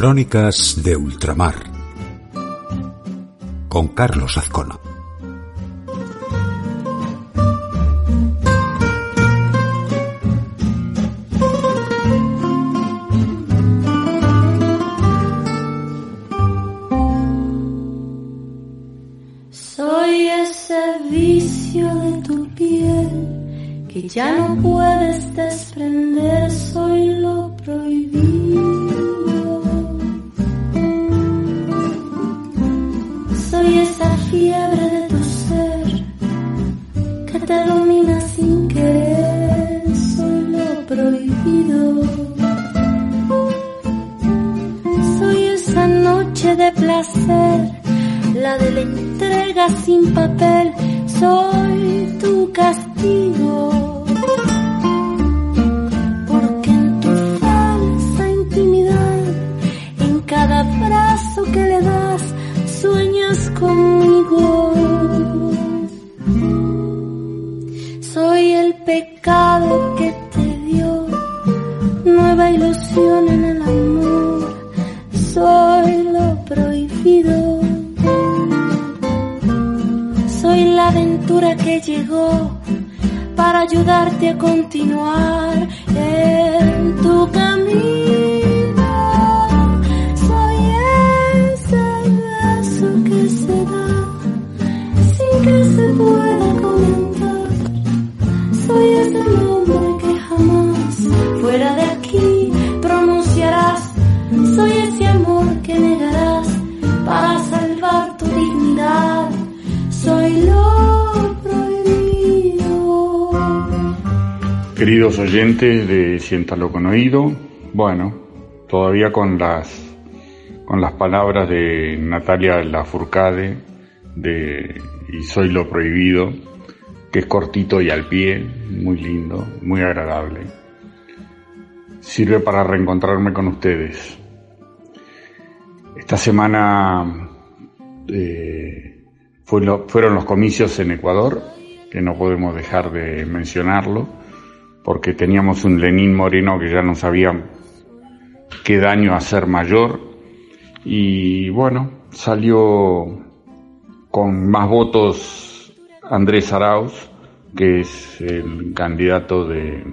Crónicas de Ultramar con Carlos Azcona. Soy ese vicio de tu piel que ya no puedes desprender, soy lo prohibido. Que te domina sin querer, soy lo prohibido. Soy esa noche de placer, la de la entrega sin papel, soy tu castigo. Que llegó para ayudarte a continuar en tu camino. Queridos oyentes de Siéntalo con Oído, bueno, todavía con las con las palabras de Natalia Lafourcade de Y soy lo prohibido, que es cortito y al pie, muy lindo, muy agradable. Sirve para reencontrarme con ustedes. Esta semana eh, fueron los comicios en Ecuador, que no podemos dejar de mencionarlo, porque teníamos un Lenín Moreno que ya no sabía qué daño hacer mayor, y bueno, salió con más votos Andrés Arauz, que es el candidato de,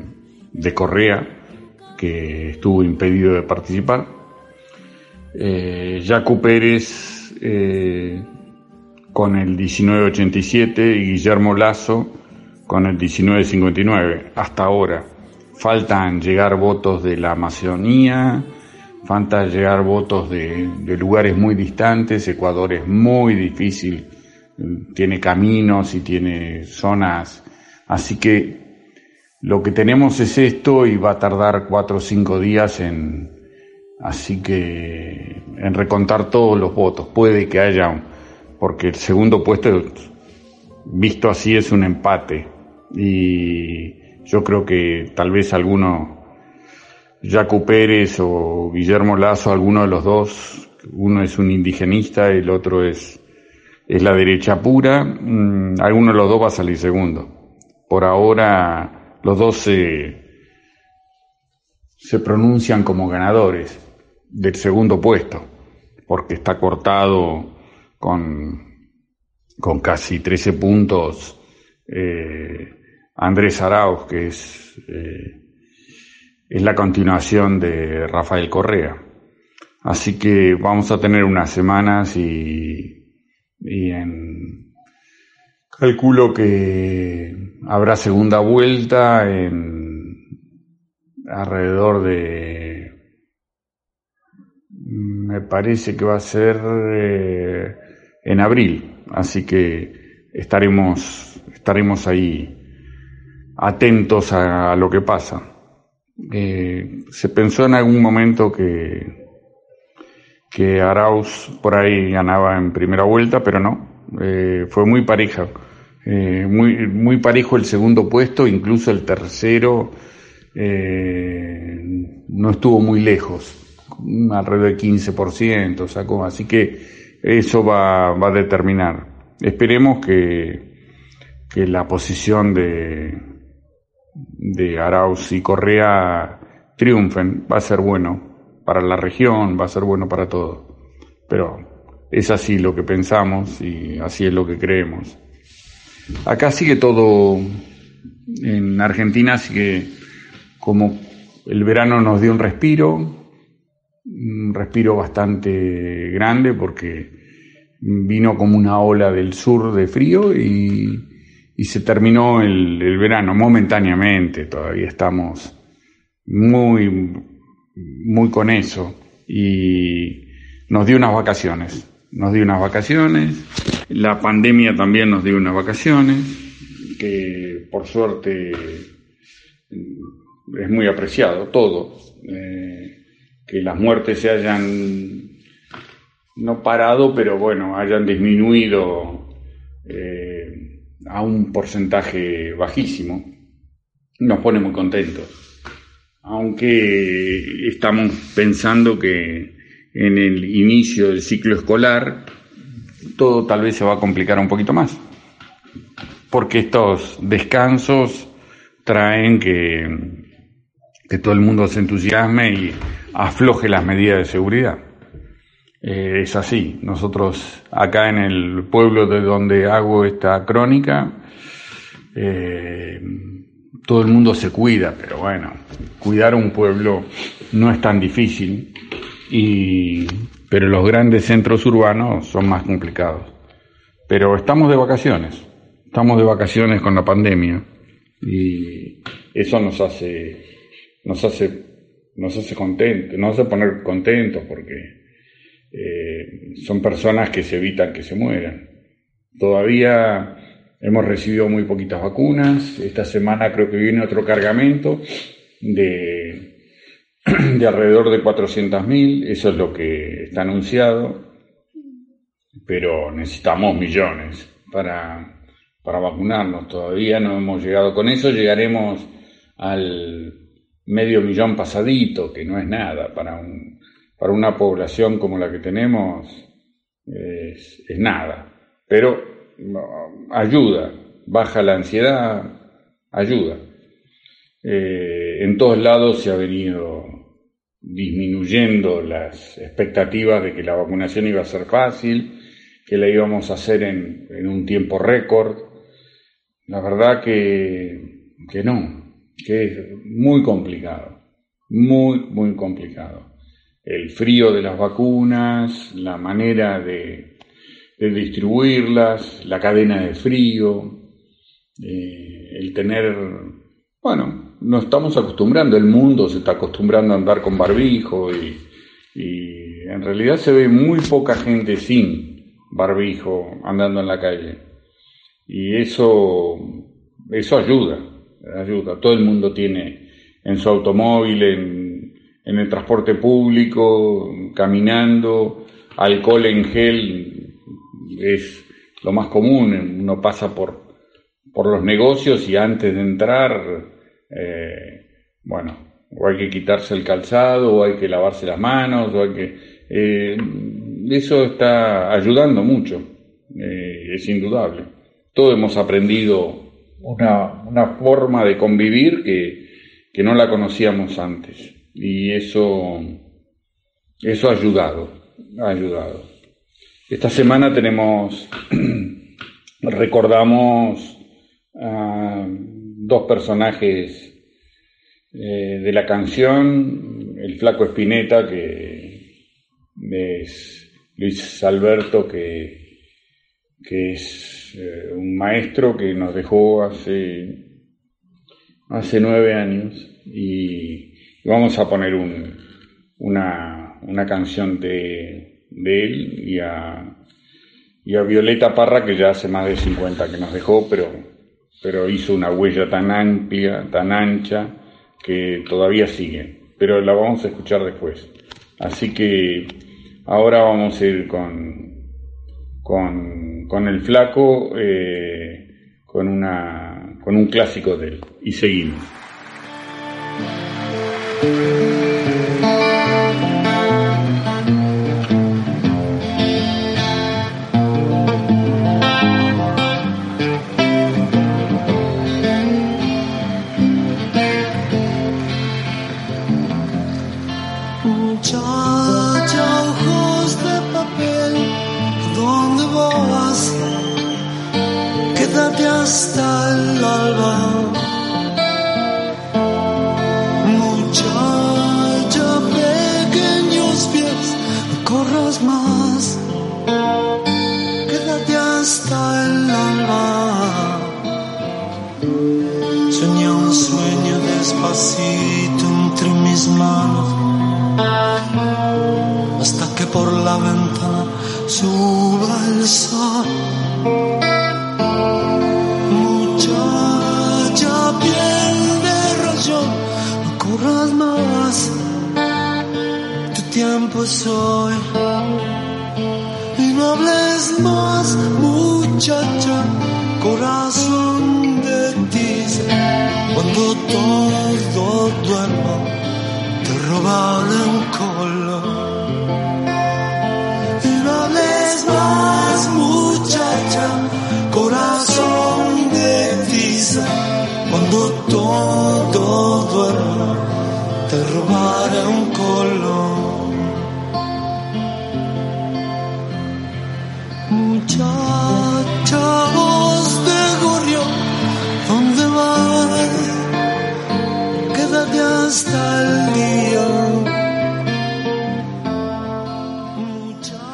de Correa, que estuvo impedido de participar. Eh, Pérez eh, con el 1987 y Guillermo Lazo con el 1959. Hasta ahora faltan llegar votos de la Amazonía, faltan llegar votos de, de lugares muy distantes. Ecuador es muy difícil, tiene caminos y tiene zonas, así que lo que tenemos es esto y va a tardar cuatro o cinco días en, así que en recontar todos los votos. Puede que haya, porque el segundo puesto, visto así, es un empate. Y yo creo que tal vez alguno, Jaco Pérez o Guillermo Lazo, alguno de los dos, uno es un indigenista, el otro es, es la derecha pura, mm, alguno de los dos va a salir segundo. Por ahora, los dos se, se pronuncian como ganadores del segundo puesto, porque está cortado con, con casi 13 puntos eh, Andrés Arauz, que es, eh, es la continuación de Rafael Correa. Así que vamos a tener unas semanas y, y en, calculo que habrá segunda vuelta en alrededor de me parece que va a ser eh, en abril así que estaremos estaremos ahí atentos a, lo que pasa. Eh, se pensó en algún momento que, que Arauz por ahí ganaba en primera vuelta, pero no, eh, fue muy pareja, eh, muy, muy parejo el segundo puesto, incluso el tercero no estuvo muy lejos, alrededor del 15% sacó, así que eso va, va a determinar. Esperemos que, que la posición de, de Arauz y Correa triunfen, va a ser bueno para la región, va a ser bueno para todo. Pero es así lo que pensamos y así es lo que creemos. Acá sigue todo, en Argentina sigue como el verano nos dio un respiro, un respiro bastante grande porque vino como una ola del sur de frío y y se terminó el, verano momentáneamente, todavía estamos muy, muy con eso y nos dio unas vacaciones, nos dio unas vacaciones, la pandemia también nos dio unas vacaciones, que por suerte es muy apreciado todo, eh, que las muertes se hayan no parado, pero bueno, hayan disminuido. Eh, a un porcentaje bajísimo, nos pone muy contentos. Aunque estamos pensando que en el inicio del ciclo escolar todo tal vez se va a complicar un poquito más, porque estos descansos traen que, que todo el mundo se entusiasme y afloje las medidas de seguridad. Eh, es así. Nosotros acá en el pueblo de donde hago esta crónica, eh, todo el mundo se cuida, pero bueno, cuidar un pueblo no es tan difícil, y, pero los grandes centros urbanos son más complicados. Pero estamos de vacaciones, estamos de vacaciones con la pandemia y eso nos hace, nos hace, nos hace contentos, nos hace poner contentos porque eh, son personas que se evitan que se mueran. Todavía hemos recibido muy poquitas vacunas. Esta semana creo que viene otro cargamento de, de alrededor de 400.000. Eso es lo que está anunciado. Pero necesitamos millones para, para vacunarnos. Todavía no hemos llegado con eso. Llegaremos al medio millón pasadito, que no es nada para un para una población como la que tenemos es, nada, pero ayuda, baja la ansiedad, ayuda. Eh, en todos lados se ha venido disminuyendo las expectativas de que la vacunación iba a ser fácil, que la íbamos a hacer en, en un tiempo récord. La verdad que, que no, que es muy complicado, muy, muy complicado el frío de las vacunas, la manera de, distribuirlas, la cadena de frío, eh, el tener, bueno, nos estamos acostumbrando, el mundo se está acostumbrando a andar con barbijo y, en realidad se ve muy poca gente sin barbijo andando en la calle. Y eso, eso ayuda, ayuda. Todo el mundo tiene en su automóvil, en en el transporte público, caminando, alcohol en gel es lo más común, uno pasa por, por los negocios y antes de entrar, eh, bueno, o hay que quitarse el calzado, o hay que lavarse las manos, o hay que... Eh, eso está ayudando mucho, eh, es indudable. Todos hemos aprendido una, una forma de convivir que, que no la conocíamos antes y eso, eso ha ayudado, ha ayudado. Esta semana tenemos, recordamos a dos personajes eh, de la canción, el flaco Espineta, que es Luis Alberto, que, que es eh, un maestro que nos dejó hace, hace nueve años y vamos a poner una, una, canción de, de él y a, y a, Violeta Parra, que ya hace más de 50 que nos dejó, pero pero hizo una huella tan amplia, tan ancha, que todavía sigue, pero la vamos a escuchar después. Así que ahora vamos a ir con, con, el flaco, eh, con, una, con un clásico de él, y seguimos. Música muchacha, corazón de tiza, cuando todo duerma, te roban el color.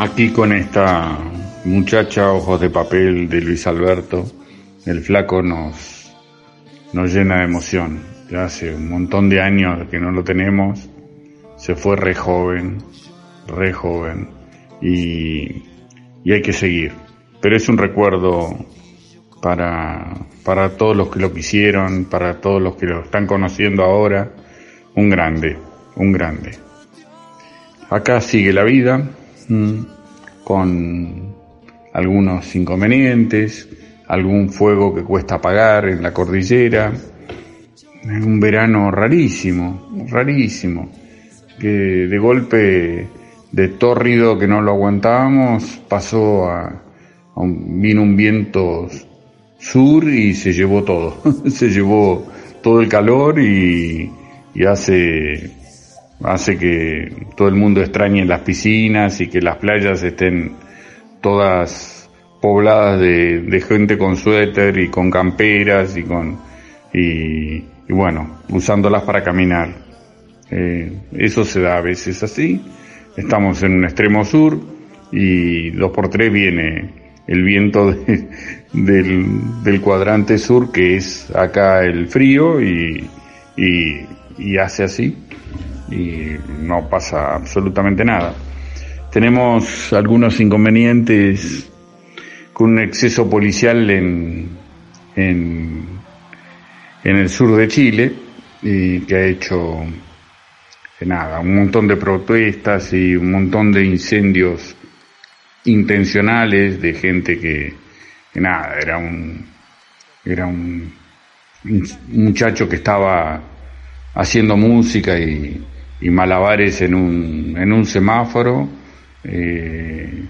Aquí con esta muchacha ojos de papel de Luis Alberto, el flaco nos, nos llena de emoción. Ya hace un montón de años que no lo tenemos, se fue re joven, re joven, y, y hay que seguir. Pero es un recuerdo para, para todos los que lo quisieron, para todos los que lo están conociendo ahora, un grande, un grande. Acá sigue la vida, mm, con algunos inconvenientes, algún fuego que cuesta apagar en la cordillera, un verano rarísimo, rarísimo, que de golpe de tórrido que no lo aguantábamos pasó a, vino un viento sur y se llevó todo, se llevó todo el calor y, y hace, hace que todo el mundo extrañe las piscinas y que las playas estén todas pobladas de, gente con suéter y con camperas y con, y, bueno, usándolas para caminar. Eh, eso se da a veces así. Estamos en un extremo sur y dos por tres viene el viento del, del, cuadrante sur que es acá el frío y, y, hace así y no pasa absolutamente nada. Tenemos algunos inconvenientes con un exceso policial en, en, en el sur de Chile y que ha hecho nada, un montón de protestas y un montón de incendios intencionales de gente que, nada, era un, era un, muchacho que estaba haciendo música y, malabares en un, en un semáforo eh,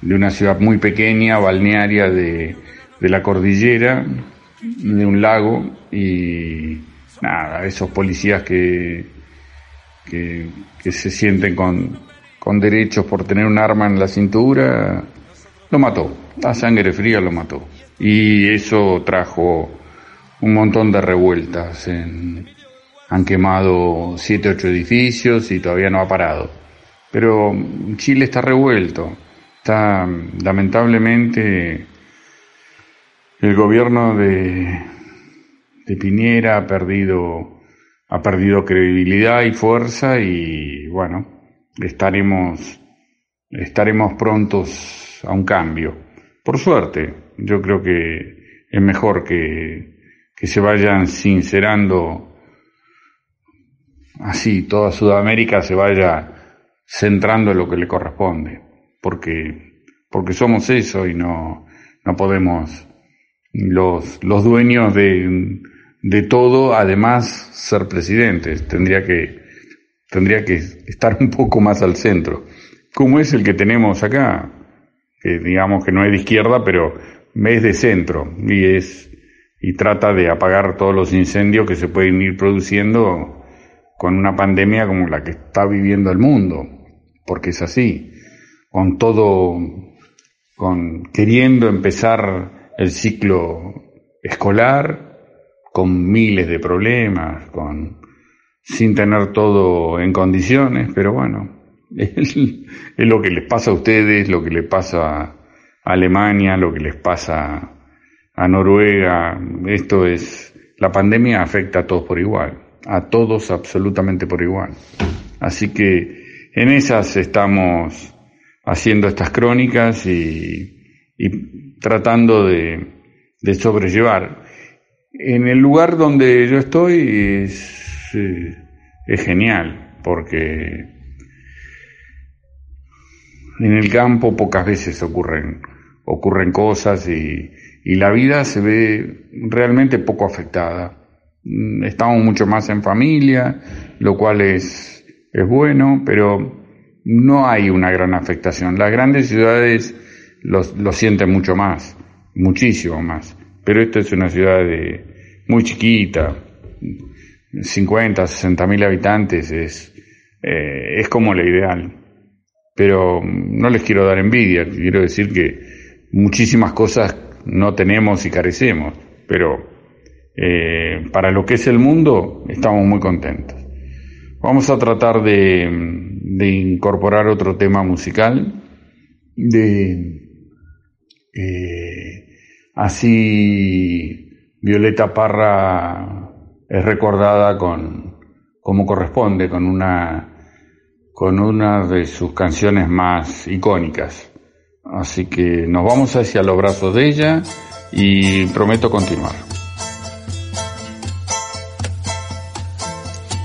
de una ciudad muy pequeña, balnearia de, de la cordillera, de un lago y nada, esos policías que, que, que se sienten con, con derechos por tener un arma en la cintura, lo mató. La sangre fría lo mató. Y eso trajo un montón de revueltas. Han quemado siete, ocho edificios y todavía no ha parado. Pero Chile está revuelto. Está, lamentablemente, el gobierno de, de Piñera ha perdido, ha perdido credibilidad y fuerza y bueno, estaremos, estaremos prontos a un cambio. Por suerte, yo creo que es mejor que, que se vayan sincerando así, toda Sudamérica se vaya centrando en lo que le corresponde, porque, porque somos eso y no, no podemos los, los dueños de, de todo, además ser presidentes. Tendría que, tendría que estar un poco más al centro. Como es el que tenemos acá, que digamos que no es de izquierda, pero es de centro y es, y trata de apagar todos los incendios que se pueden ir produciendo con una pandemia como la que está viviendo el mundo, porque es así, con todo, con queriendo empezar el ciclo escolar, con miles de problemas, con sin tener todo en condiciones, pero bueno, es, lo que les pasa a ustedes, lo que le pasa a Alemania, lo que les pasa a Noruega, esto es, la pandemia afecta a todos por igual, a todos absolutamente por igual. Así que en esas estamos haciendo estas crónicas y, tratando de, sobrellevar. En el lugar donde yo estoy es, eh, es genial, porque en el campo pocas veces ocurren, ocurren cosas y, y la vida se ve realmente poco afectada. Mm, estamos mucho más en familia, lo cual es, es bueno, pero no hay una gran afectación. Las grandes ciudades lo, lo sienten mucho más, muchísimo más. Pero esta es una ciudad de, muy chiquita, 50, 60 mil habitantes, es, eh, es como la ideal. Pero no les quiero dar envidia, quiero decir que muchísimas cosas no tenemos y carecemos, pero eh, para lo que es el mundo estamos muy contentos. Vamos a tratar de, de incorporar otro tema musical, de eh, así Violeta Parra es recordada con como corresponde con una con una de sus canciones más icónicas. Así que nos vamos hacia los brazos de ella y prometo continuar.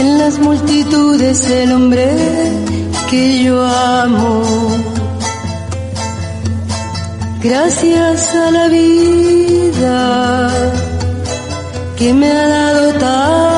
En las multitudes el hombre que yo amo. Gracias a la vida que me ha dado tanto,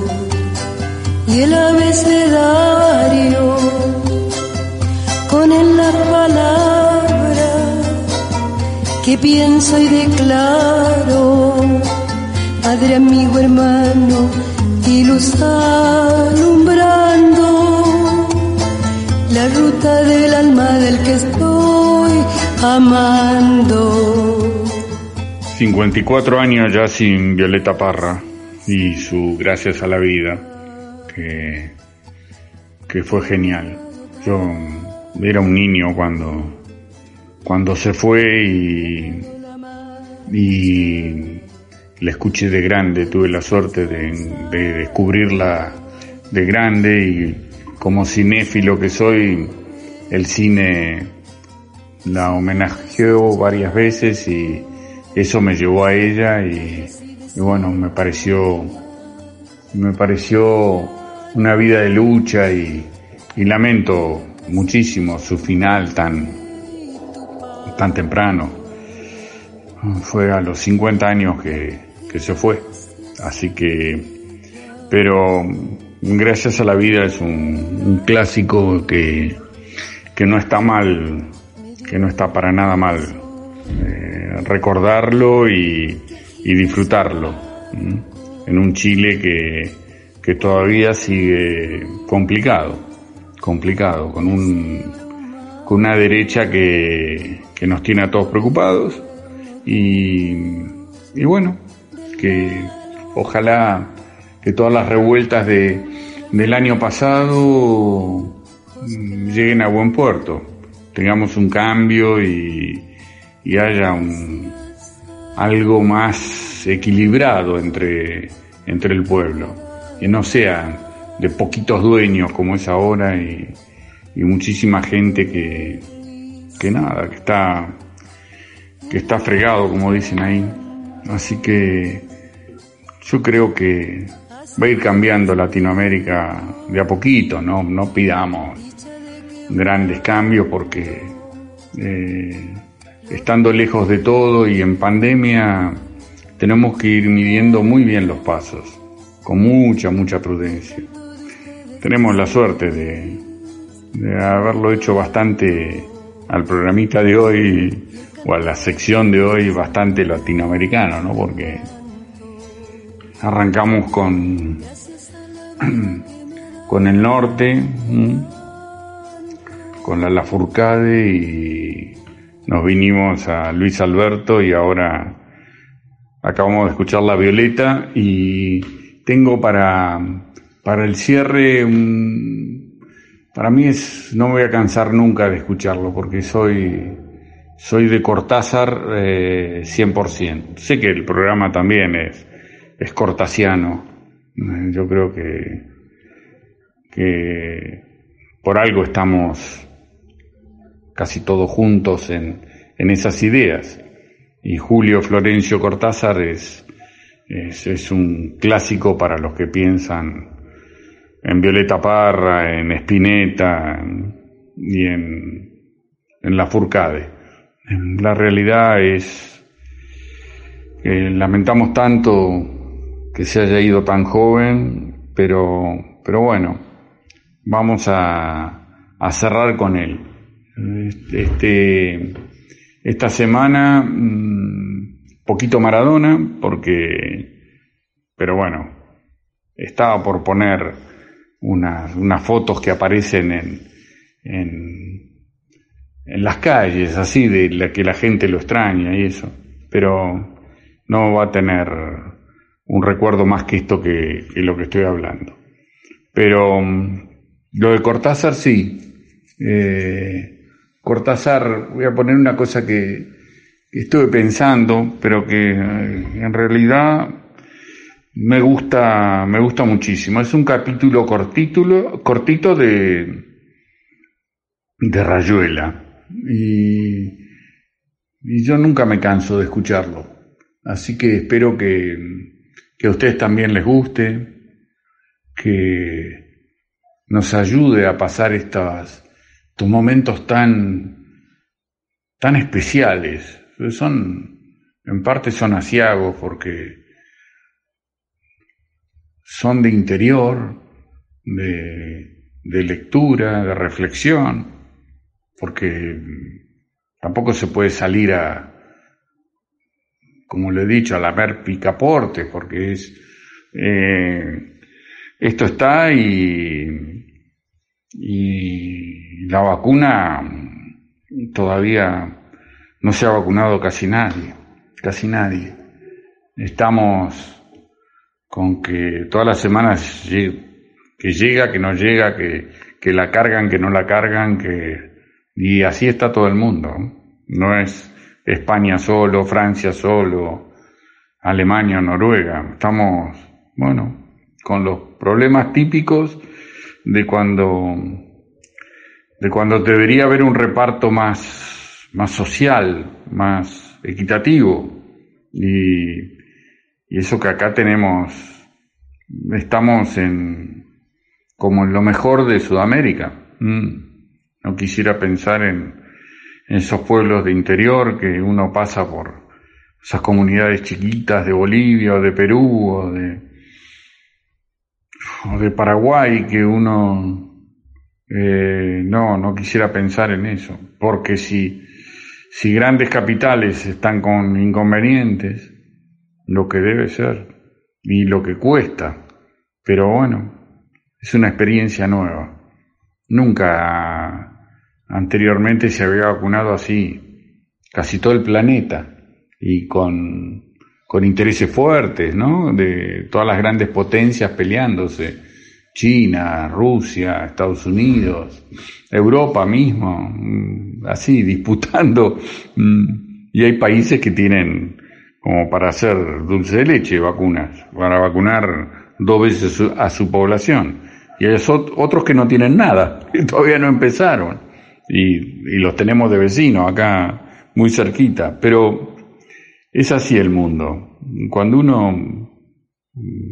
y el abecedario con él la palabra que pienso y declaro, Padre, amigo, hermano y luz alumbrando la ruta del alma del que estoy amando. 54 años ya sin Violeta Parra y su Gracias a la Vida, que, que fue genial. Yo era un niño cuando, cuando se fue y, y la escuché de grande, tuve la suerte de, de descubrirla de grande y como cinéfilo que soy, el cine la homenajeó varias veces y eso me llevó a ella y, bueno, me pareció, me pareció una vida de lucha y, lamento muchísimo su final tan, tan temprano. Fue a los 50 años que, que se fue. Así que, pero gracias a la vida es un, clásico que, que no está mal, que no está para nada mal eh, recordarlo y, disfrutarlo en un Chile que, que todavía sigue complicado, complicado, con un con una derecha que, que nos tiene a todos preocupados y, y bueno, que ojalá que todas las revueltas de, del año pasado mm, lleguen a buen puerto, tengamos un cambio y, y haya un, algo más equilibrado entre, entre el pueblo, que no sea de poquitos dueños como es ahora y, muchísima gente que, que nada, que está, que está fregado, como dicen ahí. Así que yo creo que va a ir cambiando Latinoamérica de a poquito, no, no pidamos grandes cambios porque eh, estando lejos de todo y en pandemia tenemos que ir midiendo muy bien los pasos, con mucha, mucha prudencia. Tenemos la suerte de, haberlo hecho bastante al programita de hoy o a la sección de hoy bastante latinoamericano, ¿no? Porque arrancamos con, con el norte, con la Lafurcade y nos vinimos a Luis Alberto y ahora acabamos de escuchar La Violeta y tengo para, para el cierre para mí es, no me voy a cansar nunca de escucharlo porque soy, soy de Cortázar eh, 100%. Sé que el programa también es, es cortasiano. Yo creo que, que por algo estamos casi todos juntos en, en esas ideas. Y Julio Florencio Cortázar es, es, un clásico para los que piensan en Violeta Parra, en Spinetta y en, en La Furcade. La realidad es que lamentamos tanto que se haya ido tan joven, pero, pero bueno, vamos a, a cerrar con él. Este, esta semana, mm, poquito Maradona, porque, pero bueno, estaba por poner unas, unas fotos que aparecen en, en, en las calles, así, de la que la gente lo extraña y eso, pero no va a tener un recuerdo más que esto que, lo que estoy hablando. Pero mm, lo de Cortázar sí. Eh, Cortázar, voy a poner una cosa que, estuve pensando, pero que eh, en realidad me gusta, me gusta muchísimo. Es un capítulo cortito de, de Rayuela. Y, yo nunca me canso de escucharlo. Así que espero que, que a ustedes también les guste, que nos ayude a pasar estos, estos momentos tan, tan especiales. Son, en parte son asiagos porque son de interior, de, de lectura, de reflexión, porque tampoco se puede salir a, como le he dicho, a la ver picaporte, porque es, eh, esto está y, y la vacuna todavía no se ha vacunado casi nadie, casi nadie. Estamos con que todas las semanas que llega, que no llega, que, que la cargan, que no la cargan, que y así está todo el mundo. No es España solo, Francia solo, Alemania, Noruega. Estamos, bueno, con los problemas típicos de cuando, de cuando debería haber un reparto más, más social, más equitativo. Y, eso que acá tenemos, estamos en como en lo mejor de Sudamérica. Mm. No quisiera pensar en, en esos pueblos de interior que uno pasa por esas comunidades chiquitas de Bolivia o de Perú o de, o de Paraguay que uno eh, no, no quisiera pensar en eso, porque si, si grandes capitales están con inconvenientes, lo que debe ser y lo que cuesta, pero bueno, es una experiencia nueva. Nunca anteriormente se había vacunado así casi todo el planeta y con, con intereses fuertes, ¿no? De todas las grandes potencias peleándose China, Rusia, Estados Unidos, Europa mismo, mm, así disputando. Mm, y hay países que tienen como para hacer dulce de leche vacunas, para vacunar dos veces a su población. Y hay otros que no tienen nada, que todavía no empezaron. Y, y los tenemos de vecinos acá, muy cerquita. Pero es así el mundo. Cuando uno mm,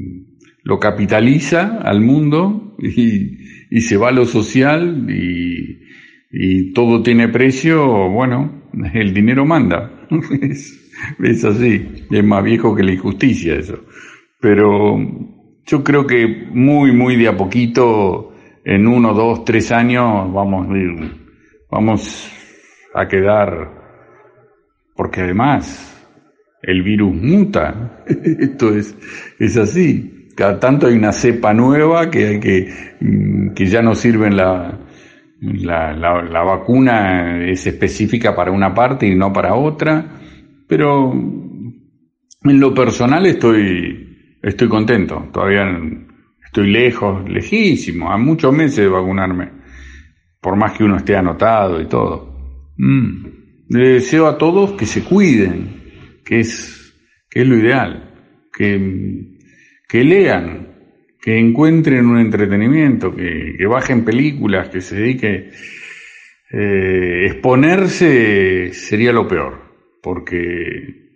lo capitaliza al mundo y, se va a lo social y, todo tiene precio, bueno, el dinero manda. es, así, es más viejo que la injusticia eso. Pero yo creo que muy, muy de a poquito, en uno, dos, tres años, vamos, vamos a quedar, porque además el virus muta, esto es, es así. Cada tanto hay una cepa nueva que, que, mm, ya no sirve la, la, la, vacuna es específica para una parte y no para otra, pero en lo personal estoy, estoy contento, todavía estoy lejos, lejísimo, a muchos meses de vacunarme, por más que uno esté anotado y todo. Mm. Le deseo a todos que se cuiden, que es, que es lo ideal, que que lean, que encuentren un entretenimiento, que, bajen películas, que se dedique... Eh, exponerse sería lo peor, porque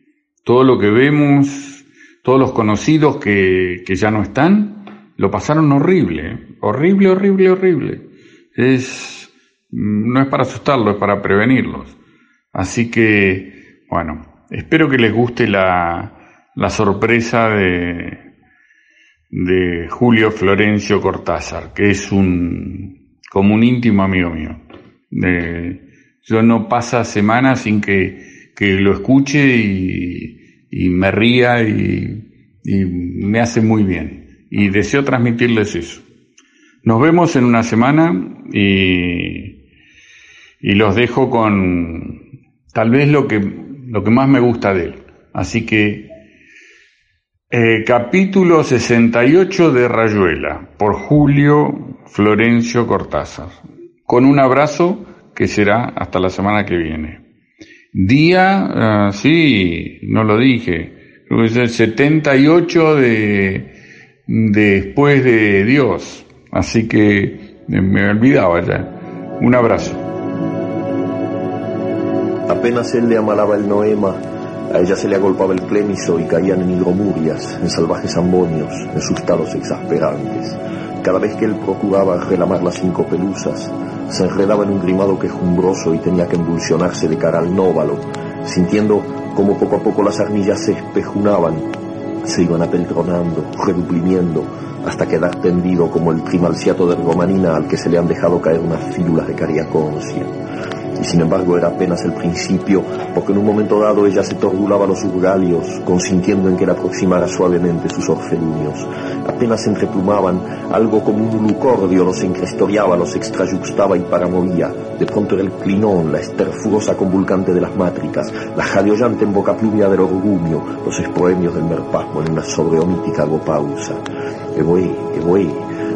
todo lo que vemos, todos los conocidos que, que ya no están, lo pasaron horrible, horrible, horrible, horrible. Es, no es para asustarlos, es para prevenirlos. Así que, bueno, espero que les guste la, la sorpresa de, de Julio Florencio Cortázar, que es un como un íntimo amigo mío. yo no pasa semanas sin que, que lo escuche y, y me ría y, y, me hace muy bien. Y deseo transmitirles eso. Nos vemos en una semana y, y los dejo con tal vez lo que, lo que más me gusta de él. Así que eh, capítulo 68 de Rayuela, por Julio Florencio Cortázar. Con un abrazo que será hasta la semana que viene. Día, uh, sí, no lo dije, creo que es el 78 de, después de Dios. Así que me olvidaba ya. Un abrazo. Apenas él le amalaba el noema a ella se le agolpaba el clemiso y caían en hidromurias, en salvajes ambonios, en sustados exasperantes. Cada vez que él procuraba relamar las cinco pelusas, se enredaba en un grimado quejumbroso y tenía que embulsionarse de cara al nóvalo, sintiendo como poco a poco las armillas se espejunaban, se iban apeltronando, reduplimiendo, hasta quedar tendido como el trimalciato de ergomanina al que se le han dejado caer unas fílulas de cariaconcia y sin embargo era apenas el principio, porque en un momento dado ella se tordulaba los urgalios, consintiendo en que le aproximara suavemente sus orfelinios. Apenas se entreplumaban, algo como un lucordio los encrestoriaba, los extrayuxtaba y paramovía. De pronto era el clinón, la esterfurosa convulcante de las mátricas, la jadeollante en boca pluvia del orgumio, los espoemios del merpasmo en una sobreomítica gopausa. Evoé, evoé,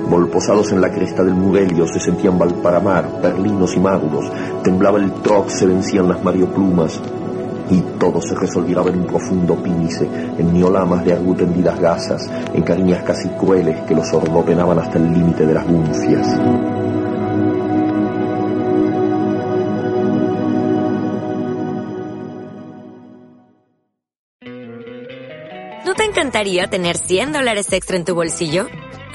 Volposados en la cresta del Mugelio se sentían Valparamar, Berlinos y Maduros, temblaba el troc, se vencían las marioplumas, y todo se resolviraba en un profundo pínice, en miolamas de argutendidas gasas, en cariñas casi crueles que los ordopenaban hasta el límite de las buncias. ¿No te encantaría tener 100 dólares extra en tu bolsillo?